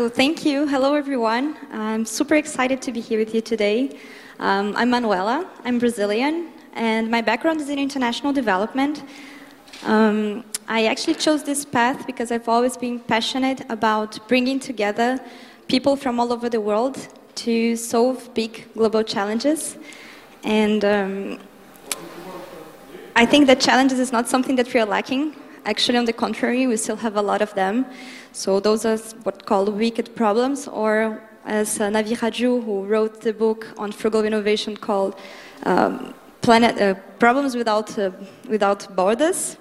So thank you. Hello, everyone. I'm super excited to be here with you today. Um, I'm Manuella. I'm Brazilian, and my background is in international development. Um, I actually chose this path because I've always been passionate about bringing together people from all over the world to solve big global challenges. And um, I think that challenges is not something that we are lacking. Actually, on the contrary, we still have a lot of them. So those are what called wicked problems, or as uh, Navi Radjou, who wrote the book on frugal innovation called um, Planet uh, Problems Without uh, Without Borders.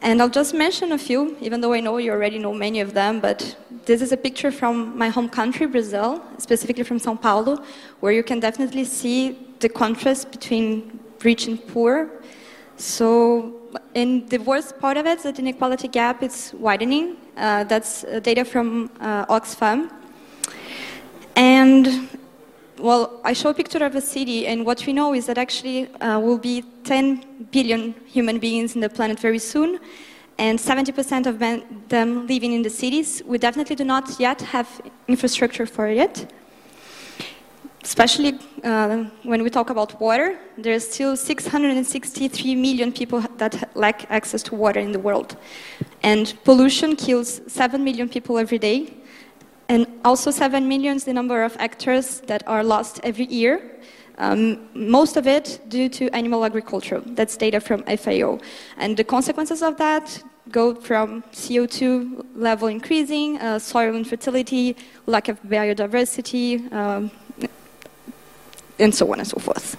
And I'll just mention a few, even though I know you already know many of them, but this is a picture from my home country, Brazil, specifically from Sao Paulo, where you can definitely see the contrast between rich and poor. So, in the worst part of it, the inequality gap is widening. Uh, that's uh, data from uh, Oxfam. And well, I show a picture of a city, and what we know is that actually uh, will be 10 billion human beings in the planet very soon, and 70% of them living in the cities. We definitely do not yet have infrastructure for it. Especially uh, when we talk about water, there are still 663 million people that lack access to water in the world. And pollution kills 7 million people every day, and also 7 million is the number of hectares that are lost every year. Um, most of it due to animal agriculture. That's data from FAO. And the consequences of that go from CO2 level increasing, uh, soil infertility, lack of biodiversity, um, and so on and so forth.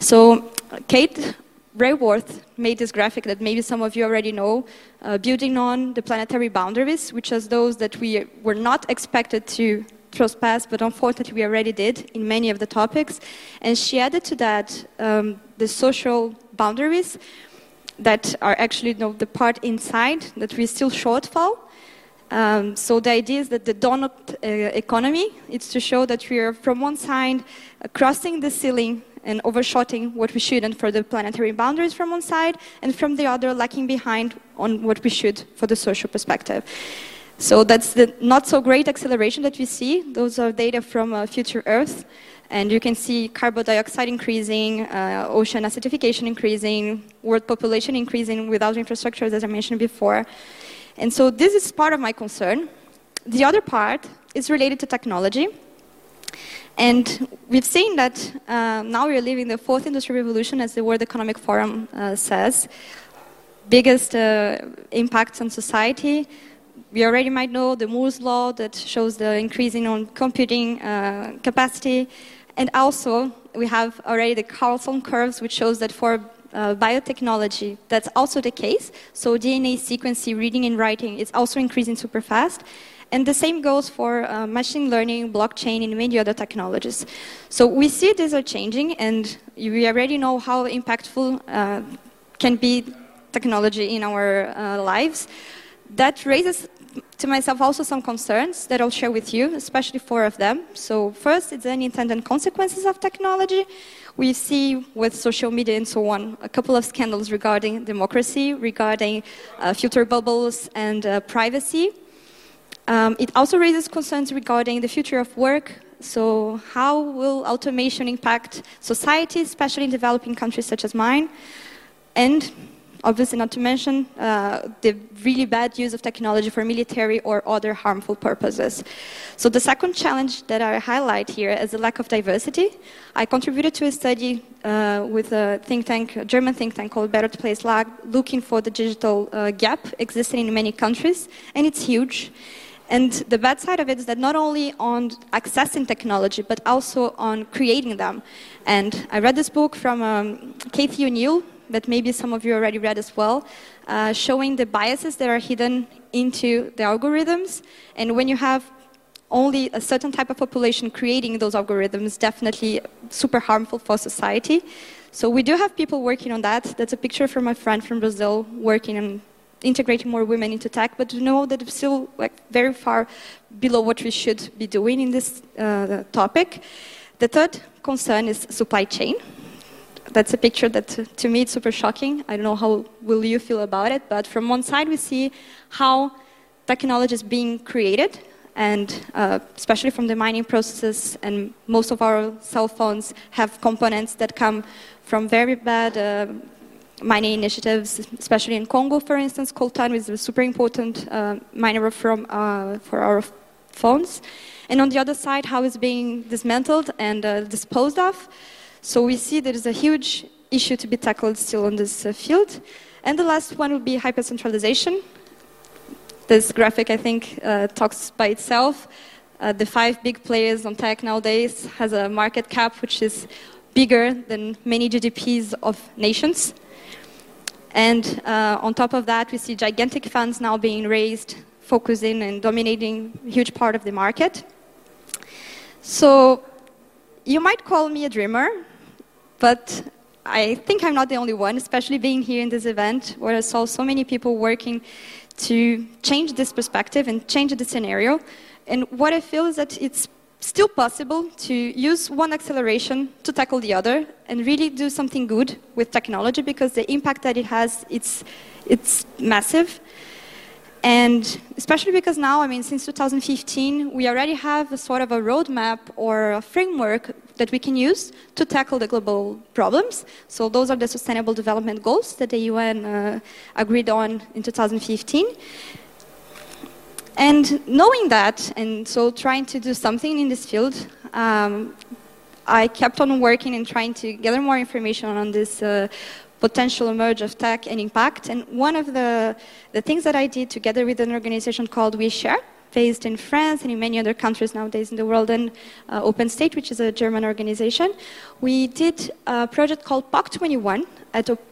So Kate Raworth made this graphic that maybe some of you already know, uh, building on the planetary boundaries, which are those that we were not expected to trespass, but unfortunately we already did in many of the topics. And she added to that um, the social boundaries that are actually you know, the part inside that we still shortfall. Um, so the idea is that the donut uh, economy is to show that we are from one side uh, crossing the ceiling and overshooting what we should and for the planetary boundaries from one side, and from the other, lacking behind on what we should for the social perspective. So that's the not so great acceleration that we see. Those are data from uh, Future Earth. And you can see carbon dioxide increasing, uh, ocean acidification increasing, world population increasing without infrastructure, as I mentioned before. And so this is part of my concern. The other part is related to technology. And we've seen that uh, now we're living the fourth industrial revolution, as the World Economic Forum uh, says. Biggest uh, impacts on society. We already might know the Moore's law that shows the increasing on computing uh, capacity. And also, we have already the Carlson curves, which shows that for uh, biotechnology, that's also the case. So DNA sequencing, reading and writing is also increasing super fast. And the same goes for uh, machine learning, blockchain, and many other technologies. So we see these are changing, and we already know how impactful uh, can be technology in our uh, lives. That raises to myself also some concerns that I'll share with you, especially four of them. So first, it's the unintended consequences of technology. We see with social media and so on a couple of scandals regarding democracy, regarding uh, filter bubbles and uh, privacy. Um, it also raises concerns regarding the future of work. So, how will automation impact society, especially in developing countries such as mine? And obviously, not to mention uh, the really bad use of technology for military or other harmful purposes. So, the second challenge that I highlight here is the lack of diversity. I contributed to a study uh, with a think tank, a German think tank called Better Place Lab, looking for the digital uh, gap existing in many countries, and it's huge. And the bad side of it is that not only on accessing technology, but also on creating them. And I read this book from um, Cathy O'Neil, that maybe some of you already read as well, uh, showing the biases that are hidden into the algorithms. And when you have only a certain type of population creating those algorithms, definitely super harmful for society. So we do have people working on that. That's a picture from a friend from Brazil working on integrating more women into tech, but to know that it's still like very far below what we should be doing in this uh, topic. The third concern is supply chain. That's a picture that, to me, it's super shocking. I don't know how will you feel about it, but from one side we see how technology is being created and uh, especially from the mining processes. And most of our cell phones have components that come from very bad uh, mining initiatives, especially in Congo, for instance. Coltan is a super important uh, miner from, uh, for our phones. And on the other side, how it's being dismantled and uh, disposed of. So we see there is a huge issue to be tackled still on this uh, field. And the last one would be hypercentralization. This graphic, I think, uh, talks by itself. Uh, the five big players on tech nowadays has a market cap which is bigger than many GDPs of nations. And uh, on top of that, we see gigantic funds now being raised, focusing and dominating a huge part of the market. So you might call me a dreamer, but I think I'm not the only one, especially being here in this event where I saw so many people working to change this perspective and change the scenario. And what I feel is that it's still possible to use one acceleration to tackle the other and really do something good with technology because the impact that it has, it's, it's massive. And especially because now, I mean, since 2015, we already have a sort of a roadmap or a framework that we can use to tackle the global problems. So those are the Sustainable Development Goals that the UN uh, agreed on in 2015. And knowing that, and so trying to do something in this field, um, I kept on working and trying to gather more information on this uh, potential merge of tech and impact. And one of the, the things that I did together with an organization called OuiShare, based in France and in many other countries nowadays in the world, and uh, Open State, which is a German organization, we did a project called POC21,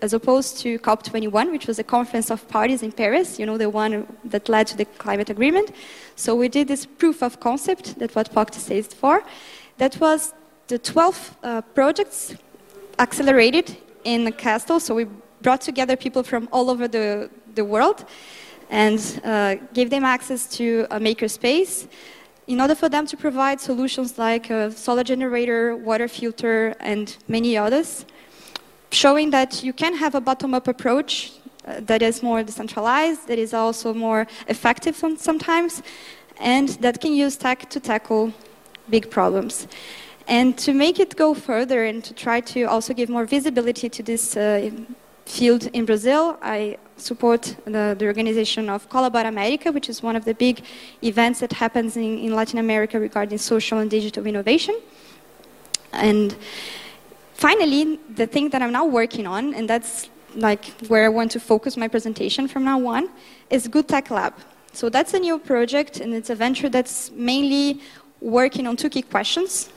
as opposed to COP21, which was a conference of parties in Paris, you know, the one that led to the climate agreement. So we did this proof of concept, that's what POC stands for. That was the 12 uh, projects accelerated in the Castle. So we brought together people from all over the, the world and uh, gave them access to a makerspace in order for them to provide solutions like a solar generator, water filter, and many others, showing that you can have a bottom-up approach uh, that is more decentralized, that is also more effective sometimes, and that can use tech to tackle big problems. And to make it go further and to try to also give more visibility to this uh, field in Brazil, I support the, the, organization of Colabora America, which is one of the big events that happens in, in Latin America regarding social and digital innovation. And finally, the thing that I'm now working on, and that's like where I want to focus my presentation from now on, is Good Tech Lab. So that's a new project, and it's a venture that's mainly working on two key questions.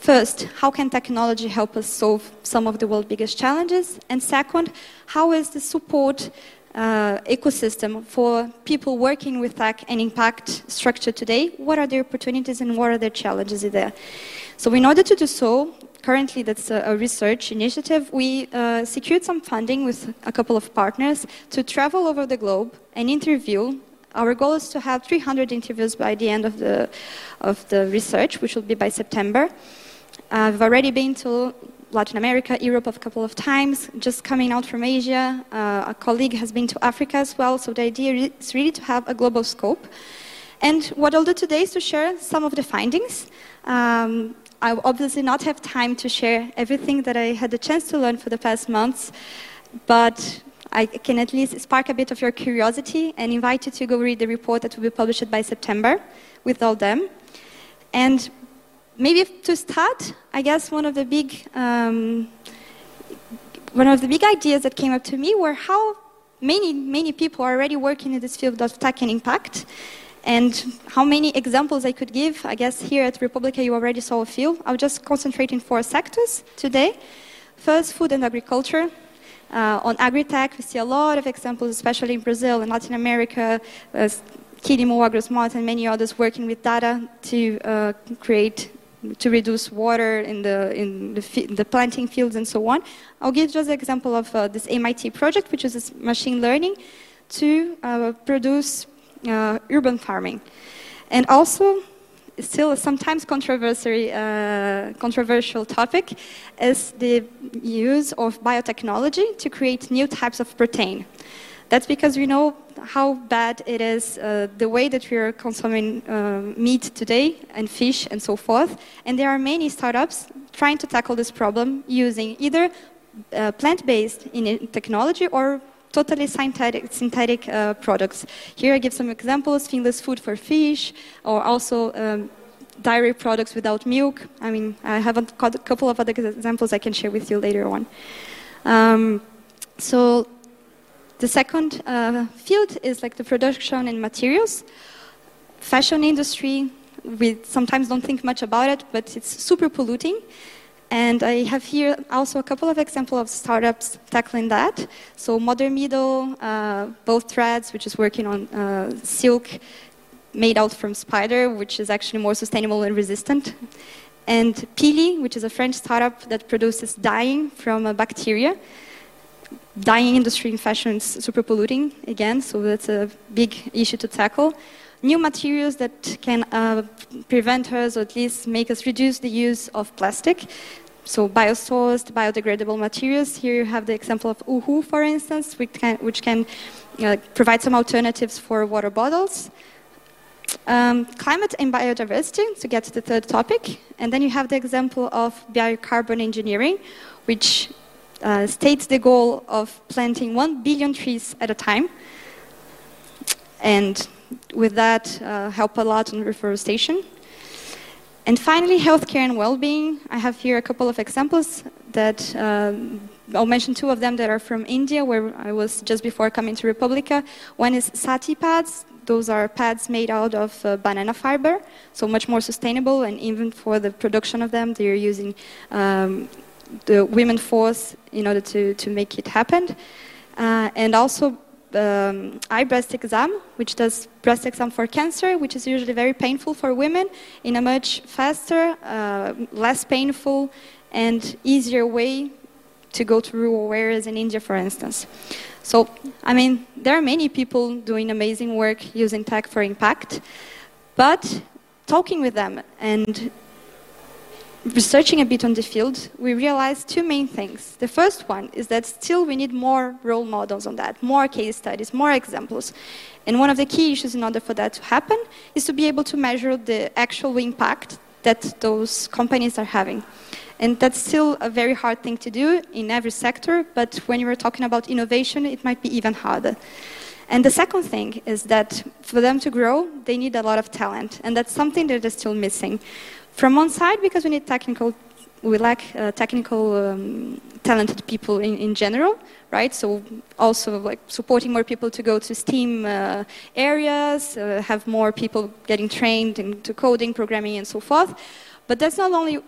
First, how can technology help us solve some of the world's biggest challenges? And second, how is the support uh, ecosystem for people working with tech and impact structured today? What are the opportunities and what are the challenges there? So in order to do so, currently that's a, a research initiative, we uh, secured some funding with a couple of partners to travel over the globe and interview our goal is to have 300 interviews by the end of the, of the research, which will be by September. We've already been to Latin America, Europe a couple of times, just coming out from Asia. Uh, a colleague has been to Africa as well, so the idea is really to have a global scope. And what I'll do today is to share some of the findings. Um, I will obviously not have time to share everything that I had the chance to learn for the past months, but I can at least spark a bit of your curiosity and invite you to go read the report that will be published by September with all them. And maybe to start, I guess one of the big um, one of the big ideas that came up to me were how many many people are already working in this field of tech and impact, and how many examples I could give. I guess here at Republica you already saw a few. I'll just concentrate in four sectors today. First, food and agriculture. Uh, on agri-tech, we see a lot of examples, especially in Brazil and Latin America, uh, Kirimo, AgroSmart, and many others working with data to uh, create to reduce water in the, in the, the, planting fields and so on. I'll give just an example of uh, this MIT project, which is machine learning to uh, produce uh, urban farming. And also, still sometimes controversial, uh, controversial topic is the use of biotechnology to create new types of protein. That's because we know how bad it is, uh, the way that we are consuming uh, meat today and fish and so forth. And there are many startups trying to tackle this problem using either uh, plant-based technology or totally synthetic, synthetic uh, products. Here I give some examples, finless food for fish, or also um, dairy products without milk. I mean, I have a couple of other examples I can share with you later on. Um, so the second uh, field is like the production and materials. Fashion industry, we sometimes don't think much about it, but it's super polluting. And I have here also a couple of examples of startups tackling that. So Modern Meadow, uh, Bolt Threads, which is working on uh, silk made out from spider, which is actually more sustainable and resistant. And Pili, which is a French startup that produces dyeing from a bacteria. Dyeing industry in fashion is super polluting again, so that's a big issue to tackle. New materials that can uh, prevent us, or at least make us reduce the use of plastic. So biosourced, biodegradable materials. Here you have the example of Ooho, for instance, which can, which can uh, provide some alternatives for water bottles. Um, climate and biodiversity, to get to the third topic. And then you have the example of BioCarbon Engineering, which uh, states the goal of planting 1 billion trees at a time. And with that, uh, help a lot on reforestation. And finally, healthcare and well-being. I have here a couple of examples that um, I'll mention two of them that are from India, where I was just before coming to Republica. One is Saathi pads. Those are pads made out of uh, banana fiber, so much more sustainable. And even for the production of them, they're using um, the women force in order to, to make it happen. Uh, and also um, iBreastExam, which does breast exam for cancer, which is usually very painful for women, in a much faster, uh, less painful, and easier way to go to rural areas in India, for instance. So, I mean, there are many people doing amazing work using tech for impact, but talking with them and researching a bit on the field, we realized two main things. The first one is that still we need more role models on that, more case studies, more examples. And one of the key issues in order for that to happen is to be able to measure the actual impact that those companies are having. And that's still a very hard thing to do in every sector, but when you are talking about innovation, it might be even harder. And the second thing is that for them to grow, they need a lot of talent, and that's something that is still missing. From one side, because we need technical, we lack uh, technical um, talented people in, in general, right? So also like supporting more people to go to STEAM uh, areas, uh, have more people getting trained into coding, programming, and so forth. But that's not only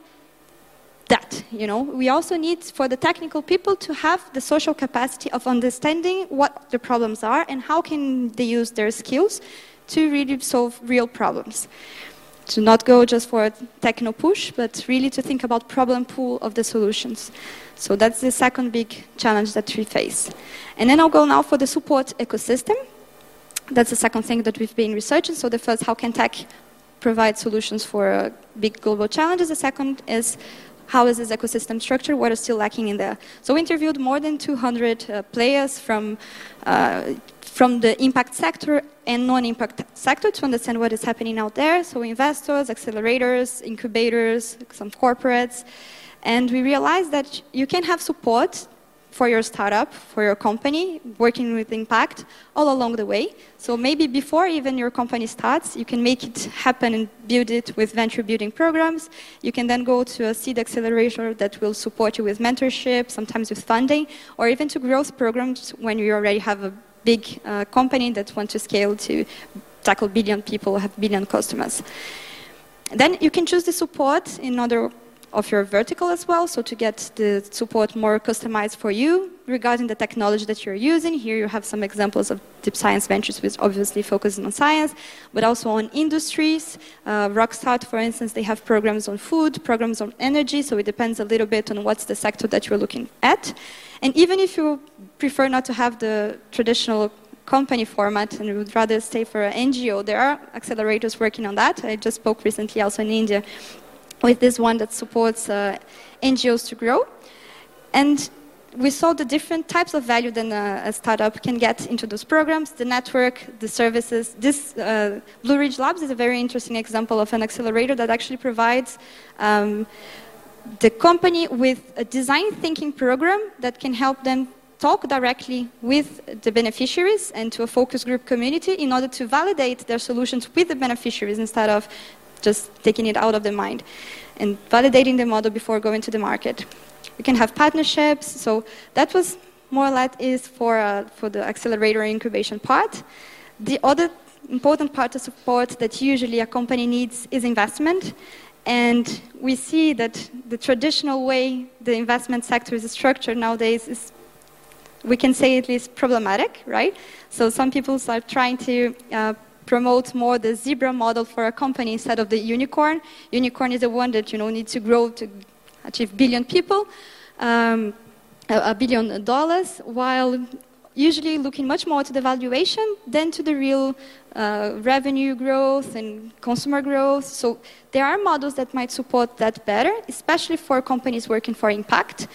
that, you know. We also need for the technical people to have the social capacity of understanding what the problems are and how can they use their skills to really solve real problems to not go just for a techno push, but really to think about problem pool of the solutions. So that's the second big challenge that we face. And then I'll go now for the support ecosystem. That's the second thing that we've been researching. So the first, how can tech provide solutions for uh, big global challenges? The second is how is this ecosystem structured? What is still lacking in there? So we interviewed more than 200 uh, players from uh, from the impact sector and non-impact sector to understand what is happening out there. So investors, accelerators, incubators, some corporates. And we realized that you can have support for your startup, for your company, working with impact all along the way. So maybe before even your company starts, you can make it happen and build it with venture building programs. You can then go to a seed accelerator that will support you with mentorship, sometimes with funding, or even to growth programs when you already have a big uh, company that wants to scale to tackle billion people, have billion customers. Then you can choose the support in order of your vertical as well, so to get the support more customized for you regarding the technology that you're using. Here you have some examples of deep science ventures, which obviously focusing on science, but also on industries. Uh, Rockstart, for instance, they have programs on food, programs on energy, so it depends a little bit on what's the sector that you're looking at. And even if you prefer not to have the traditional company format and would rather stay for an NGO, there are accelerators working on that. I just spoke recently also in India with this one that supports uh, NGOs to grow. And we saw the different types of value that a, a, startup can get into those programs, the network, the services. This uh, Blue Ridge Labs is a very interesting example of an accelerator that actually provides um, the company with a design thinking program that can help them talk directly with the beneficiaries and to a focus group community in order to validate their solutions with the beneficiaries instead of just taking it out of the mind and validating the model before going to the market. We can have partnerships. So that was more or less is for, uh, for the accelerator incubation part. The other important part of support that usually a company needs is investment. And we see that the traditional way the investment sector is structured nowadays is, we can say at least problematic, right? So some people are trying to uh, promote more the zebra model for a company instead of the unicorn. Unicorn is the one that you know needs to grow to achieve billion people, um, a, billion dollars, while usually looking much more to the valuation than to the real uh, revenue growth and consumer growth. So there are models that might support that better, especially for companies working for impact.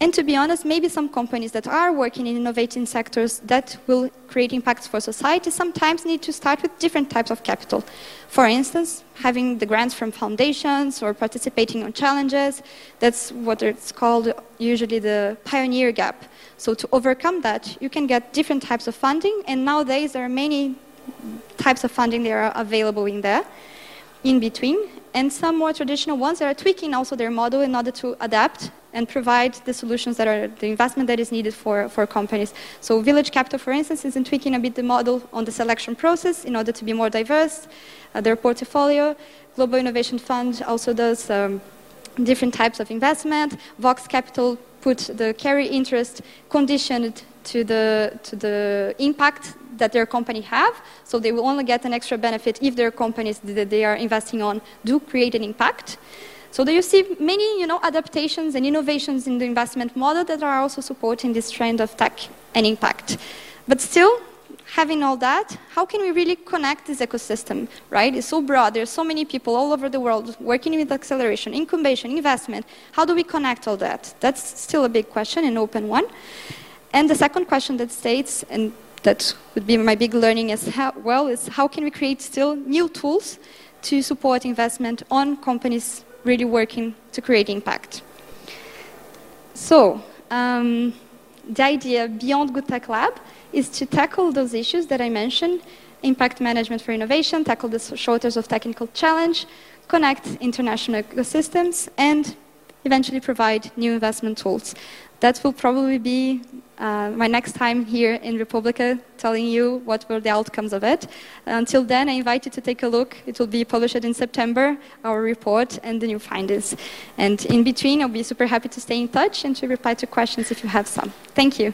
And to be honest, maybe some companies that are working in innovating sectors that will create impacts for society sometimes need to start with different types of capital. For instance, having the grants from foundations or participating on challenges, that's what it's called usually the pioneer gap. So to overcome that, you can get different types of funding, and nowadays there are many types of funding that are available in there, in between, and some more traditional ones that are tweaking also their model in order to adapt and provide the solutions that are the investment that is needed for, for companies. So Village Capital, for instance, is tweaking a bit the model on the selection process in order to be more diverse. Uh, their portfolio, Global Innovation Fund also does um, different types of investment. Vox Capital put the carry interest conditioned to the, to the impact that their company have. So they will only get an extra benefit if their companies that they are investing on do create an impact. So there you see many you know, adaptations and innovations in the investment model that are also supporting this trend of tech and impact. But still, having all that, how can we really connect this ecosystem, right? It's so broad. There's so many people all over the world working with acceleration, incubation, investment. How do we connect all that? That's still a big question, an open one. And the second question that states, and that would be my big learning as well, is how can we create still new tools to support investment on companies really working to create impact. So, um, the idea beyond Good Tech Lab is to tackle those issues that I mentioned impact management for innovation, tackle the shortage of technical challenge, connect international ecosystems, and eventually provide new investment tools. That will probably be uh, my next time here in Republica telling you what were the outcomes of it. Until then, I invite you to take a look. It will be published in September, our report and the new findings. And in between, I'll be super happy to stay in touch and to reply to questions if you have some. Thank you.